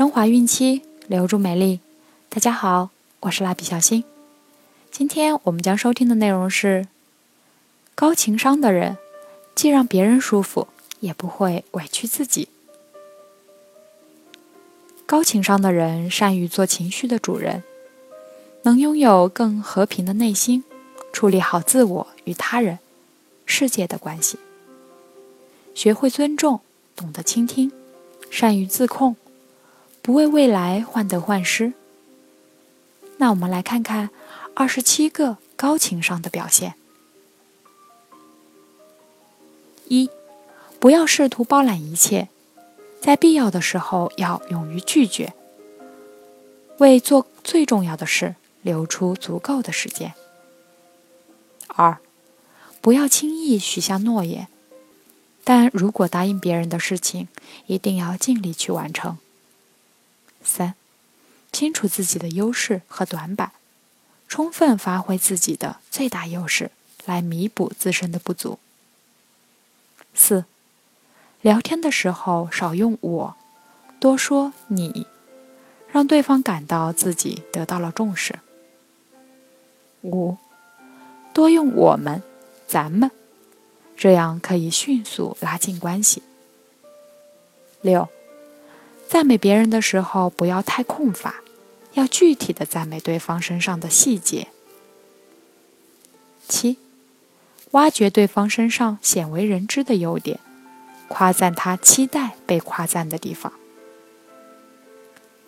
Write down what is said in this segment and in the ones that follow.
升华孕期，留住美丽。大家好，我是蜡笔小新。今天我们将收听的内容是：高情商的人，既让别人舒服，也不会委屈自己。高情商的人善于做情绪的主人，能拥有更和平的内心，处理好自我与他人、世界的关系。学会尊重，懂得倾听，善于自控，不为未来患得患失。那我们来看看二十七个高情商的表现。一，不要试图包揽一切，在必要的时候要勇于拒绝，为做最重要的事留出足够的时间。二，不要轻易许下诺言。但如果答应别人的事情，一定要尽力去完成。三，清楚自己的优势和短板，充分发挥自己的最大优势，来弥补自身的不足。四，聊天的时候少用我，多说你，让对方感到自己得到了重视。五，多用我们、咱们。这样可以迅速拉近关系。六，赞美别人的时候不要太空泛，要具体的赞美对方身上的细节。七，挖掘对方身上鲜为人知的优点，夸赞他期待被夸赞的地方。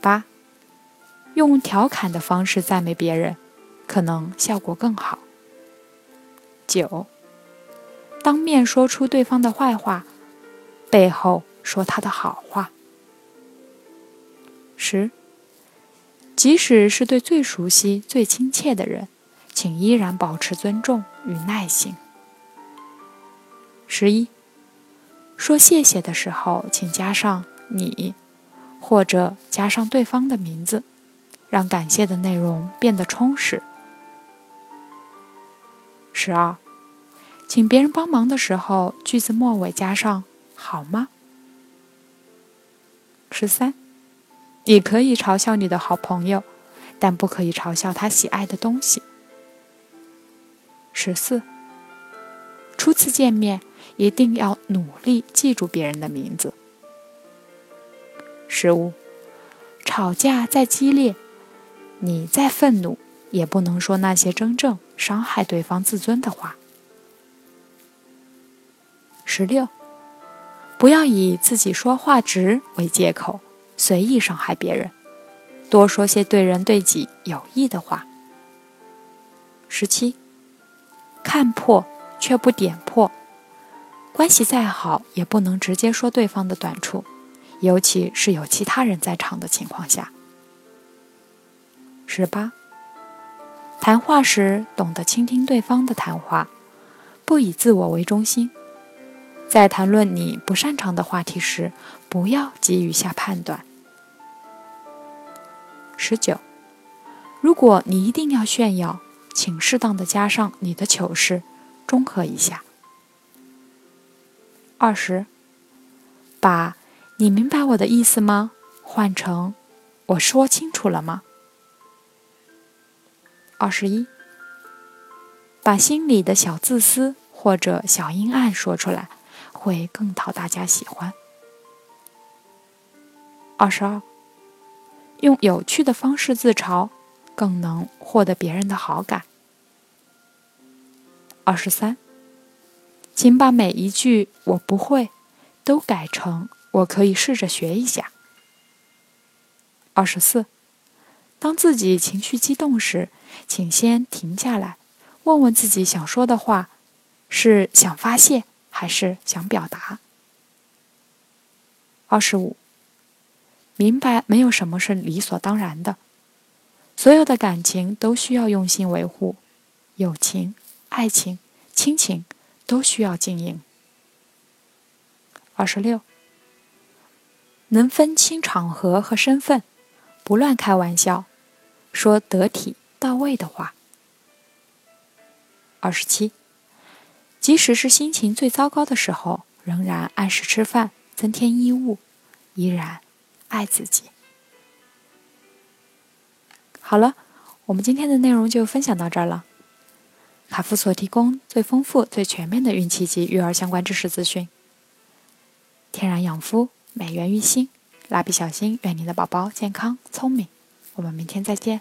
八，用调侃的方式赞美别人，可能效果更好。九。当面说出对方的坏话，背后说他的好话。十，即使是对最熟悉、最亲切的人，请依然保持尊重与耐心。十一，说谢谢的时候，请加上你，或者加上对方的名字，让感谢的内容变得充实。十二。请别人帮忙的时候，句子末尾加上“好吗”。十三，你可以嘲笑你的好朋友，但不可以嘲笑他喜爱的东西。十四，初次见面一定要努力记住别人的名字。十五，吵架再激烈，你再愤怒，也不能说那些真正伤害对方自尊的话。十六，不要以自己说话直为借口，随意伤害别人，多说些对人对己有益的话。十七，看破却不点破，关系再好也不能直接说对方的短处，尤其是有其他人在场的情况下。十八，谈话时懂得倾听对方的谈话，不以自我为中心。在谈论你不擅长的话题时，不要急于下判断。十九，如果你一定要炫耀，请适当的加上你的糗事，中和一下。二十，把“你明白我的意思吗”换成“我说清楚了吗”。二十一，把心里的小自私或者小阴暗说出来。会更讨大家喜欢。二十二，用有趣的方式自嘲，更能获得别人的好感。二十三，请把每一句“我不会”都改成“我可以试着学一下”。二十四，当自己情绪激动时，请先停下来，问问自己想说的话，是想发泄。还是想表达。二十五，明白没有什么是理所当然的，所有的感情都需要用心维护，友情、爱情、亲情都需要经营。二十六，能分清场合和身份，不乱开玩笑，说得体到位的话。二十七。即使是心情最糟糕的时候，仍然按时吃饭，增添衣物，依然爱自己。好了，我们今天的内容就分享到这儿了。卡夫所提供最丰富、最全面的孕期及育儿相关知识资讯。天然养肤，美源于心。蜡笔小新，愿你的宝宝健康聪明。我们明天再见。